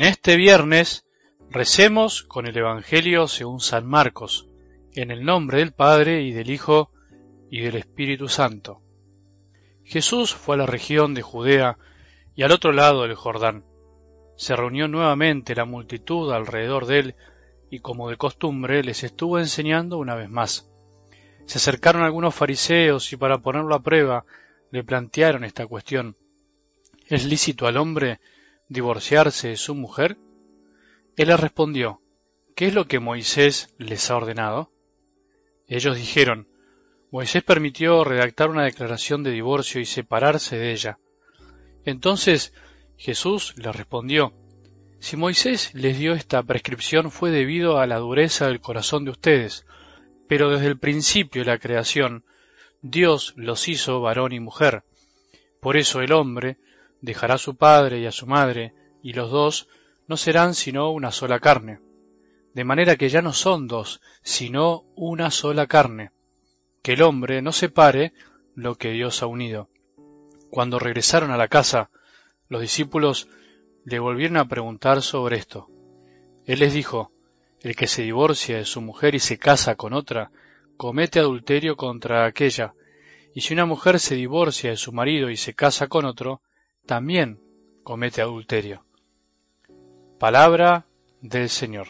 En este viernes recemos con el Evangelio según San Marcos, en el nombre del Padre y del Hijo y del Espíritu Santo. Jesús fue a la región de Judea y al otro lado del Jordán. Se reunió nuevamente la multitud alrededor de él y como de costumbre les estuvo enseñando una vez más. Se acercaron algunos fariseos y para ponerlo a prueba le plantearon esta cuestión. ¿Es lícito al hombre divorciarse de su mujer? Él les respondió, ¿qué es lo que Moisés les ha ordenado? Ellos dijeron, Moisés permitió redactar una declaración de divorcio y separarse de ella. Entonces Jesús les respondió, Si Moisés les dio esta prescripción fue debido a la dureza del corazón de ustedes, pero desde el principio de la creación Dios los hizo varón y mujer. Por eso el hombre dejará a su padre y a su madre, y los dos no serán sino una sola carne. De manera que ya no son dos, sino una sola carne. Que el hombre no separe lo que Dios ha unido. Cuando regresaron a la casa, los discípulos le volvieron a preguntar sobre esto. Él les dijo, el que se divorcia de su mujer y se casa con otra, comete adulterio contra aquella, y si una mujer se divorcia de su marido y se casa con otro, también comete adulterio. Palabra del Señor.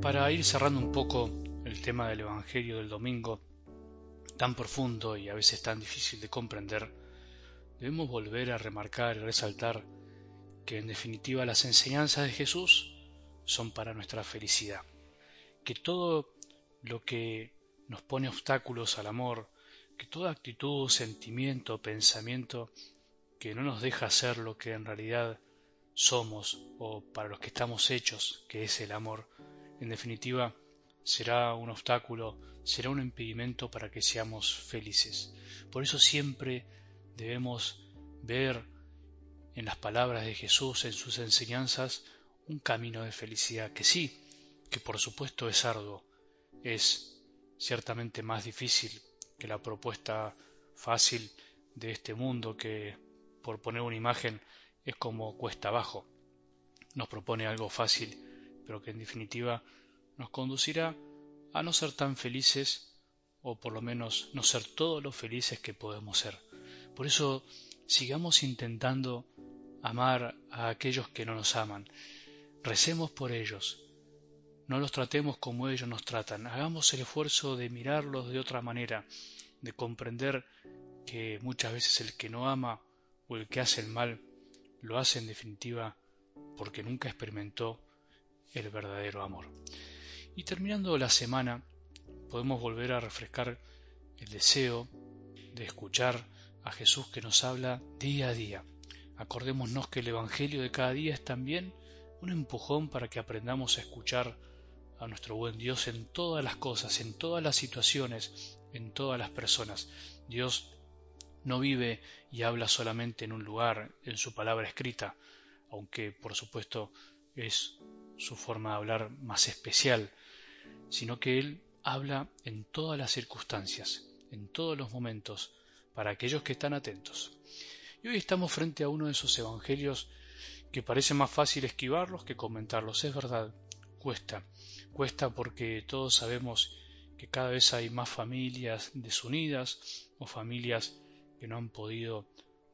Para ir cerrando un poco el tema del Evangelio del domingo, tan profundo y a veces tan difícil de comprender, debemos volver a remarcar y resaltar que en definitiva las enseñanzas de Jesús son para nuestra felicidad, que todo lo que nos pone obstáculos al amor, que toda actitud, sentimiento, pensamiento que no nos deja ser lo que en realidad somos o para los que estamos hechos, que es el amor, en definitiva será un obstáculo, será un impedimento para que seamos felices. Por eso siempre debemos ver en las palabras de Jesús, en sus enseñanzas, un camino de felicidad que sí, que por supuesto es arduo, es ciertamente más difícil que la propuesta fácil de este mundo que, por poner una imagen, es como cuesta abajo. Nos propone algo fácil, pero que en definitiva nos conducirá a no ser tan felices o por lo menos no ser todos los felices que podemos ser. Por eso sigamos intentando amar a aquellos que no nos aman. Recemos por ellos. No los tratemos como ellos nos tratan. Hagamos el esfuerzo de mirarlos de otra manera, de comprender que muchas veces el que no ama o el que hace el mal lo hace en definitiva porque nunca experimentó el verdadero amor. Y terminando la semana, podemos volver a refrescar el deseo de escuchar a Jesús que nos habla día a día. Acordémonos que el Evangelio de cada día es también un empujón para que aprendamos a escuchar a nuestro buen Dios en todas las cosas, en todas las situaciones, en todas las personas. Dios no vive y habla solamente en un lugar, en su palabra escrita, aunque por supuesto es su forma de hablar más especial, sino que Él habla en todas las circunstancias, en todos los momentos, para aquellos que están atentos. Y hoy estamos frente a uno de esos evangelios que parece más fácil esquivarlos que comentarlos. Es verdad, cuesta. Cuesta porque todos sabemos que cada vez hay más familias desunidas o familias que no han podido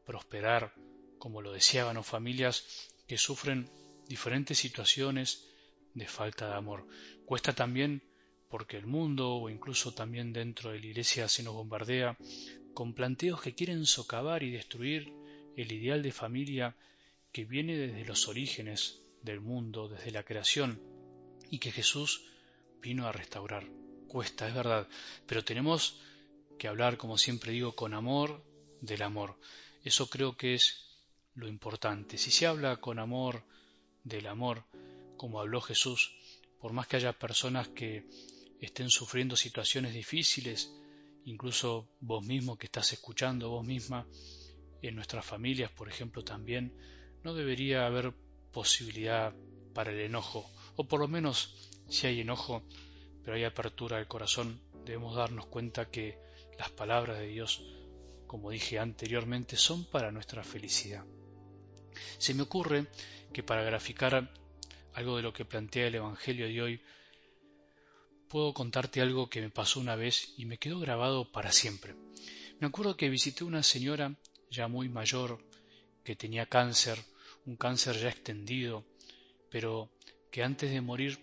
prosperar como lo deseaban o familias que sufren diferentes situaciones de falta de amor. Cuesta también porque el mundo o incluso también dentro de la iglesia se nos bombardea con planteos que quieren socavar y destruir el ideal de familia que viene desde los orígenes del mundo, desde la creación, y que Jesús vino a restaurar. Cuesta, es verdad, pero tenemos que hablar, como siempre digo, con amor del amor. Eso creo que es lo importante. Si se habla con amor del amor, como habló Jesús, por más que haya personas que estén sufriendo situaciones difíciles, incluso vos mismo que estás escuchando, vos misma, en nuestras familias, por ejemplo, también, no debería haber posibilidad para el enojo o por lo menos si hay enojo, pero hay apertura del corazón, debemos darnos cuenta que las palabras de Dios, como dije anteriormente, son para nuestra felicidad. Se me ocurre que para graficar algo de lo que plantea el Evangelio de hoy, puedo contarte algo que me pasó una vez y me quedó grabado para siempre. Me acuerdo que visité una señora ya muy mayor que tenía cáncer, un cáncer ya extendido, pero que antes de morir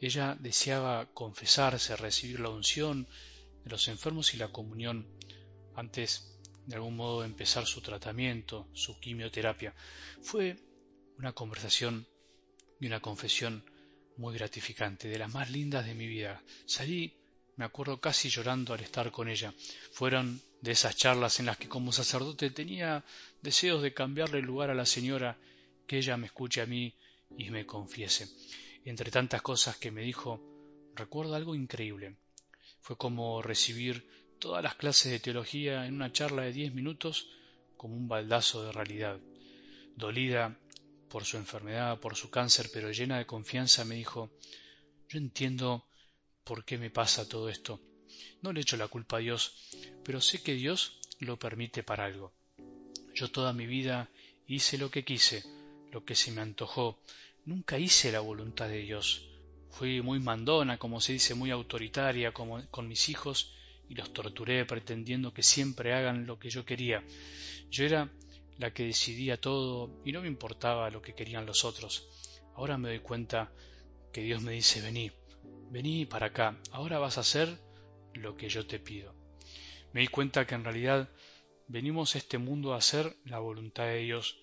ella deseaba confesarse, recibir la unción de los enfermos y la comunión antes de algún modo empezar su tratamiento, su quimioterapia. Fue una conversación y una confesión muy gratificante, de las más lindas de mi vida. Salí, me acuerdo casi llorando al estar con ella. Fueron de esas charlas en las que como sacerdote tenía deseos de cambiarle lugar a la señora, que ella me escuche a mí y me confiese. Entre tantas cosas que me dijo, recuerdo algo increíble. Fue como recibir todas las clases de teología en una charla de diez minutos como un baldazo de realidad. Dolida por su enfermedad, por su cáncer, pero llena de confianza, me dijo Yo entiendo por qué me pasa todo esto. No le echo la culpa a Dios, pero sé que Dios lo permite para algo. Yo toda mi vida hice lo que quise, lo que se me antojó, nunca hice la voluntad de Dios. Fui muy mandona, como se dice, muy autoritaria como, con mis hijos y los torturé pretendiendo que siempre hagan lo que yo quería. Yo era la que decidía todo y no me importaba lo que querían los otros. Ahora me doy cuenta que Dios me dice vení, vení para acá, ahora vas a hacer lo que yo te pido. Me di cuenta que en realidad venimos a este mundo a hacer la voluntad de Dios.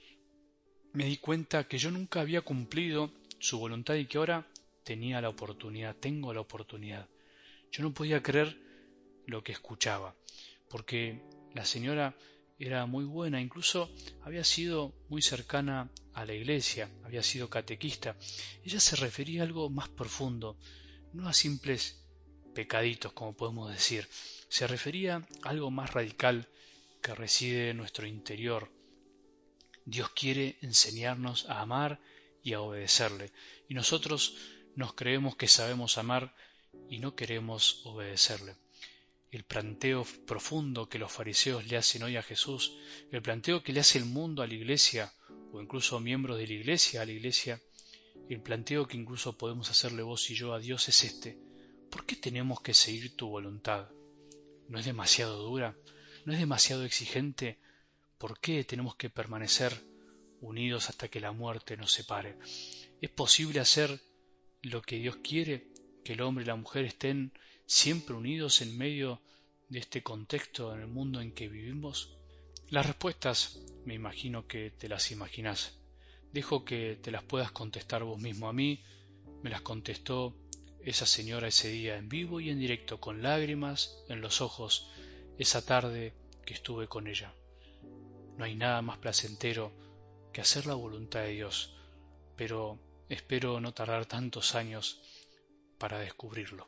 Me di cuenta que yo nunca había cumplido su voluntad y que ahora tenía la oportunidad, tengo la oportunidad. Yo no podía creer lo que escuchaba, porque la señora era muy buena, incluso había sido muy cercana a la iglesia, había sido catequista. Ella se refería a algo más profundo, no a simples pecaditos, como podemos decir, se refería a algo más radical que reside en nuestro interior. Dios quiere enseñarnos a amar y a obedecerle, y nosotros nos creemos que sabemos amar y no queremos obedecerle. El planteo profundo que los fariseos le hacen hoy a Jesús, el planteo que le hace el mundo a la iglesia, o incluso miembros de la iglesia a la iglesia, el planteo que incluso podemos hacerle vos y yo a Dios es este. ¿Por qué tenemos que seguir tu voluntad? ¿No es demasiado dura? ¿No es demasiado exigente? ¿Por qué tenemos que permanecer unidos hasta que la muerte nos separe? ¿Es posible hacer lo que Dios quiere? ¿Que el hombre y la mujer estén siempre unidos en medio de este contexto en el mundo en que vivimos? Las respuestas me imagino que te las imaginas. Dejo que te las puedas contestar vos mismo a mí. Me las contestó esa señora ese día en vivo y en directo, con lágrimas en los ojos, esa tarde que estuve con ella. No hay nada más placentero que hacer la voluntad de Dios, pero espero no tardar tantos años para descubrirlo.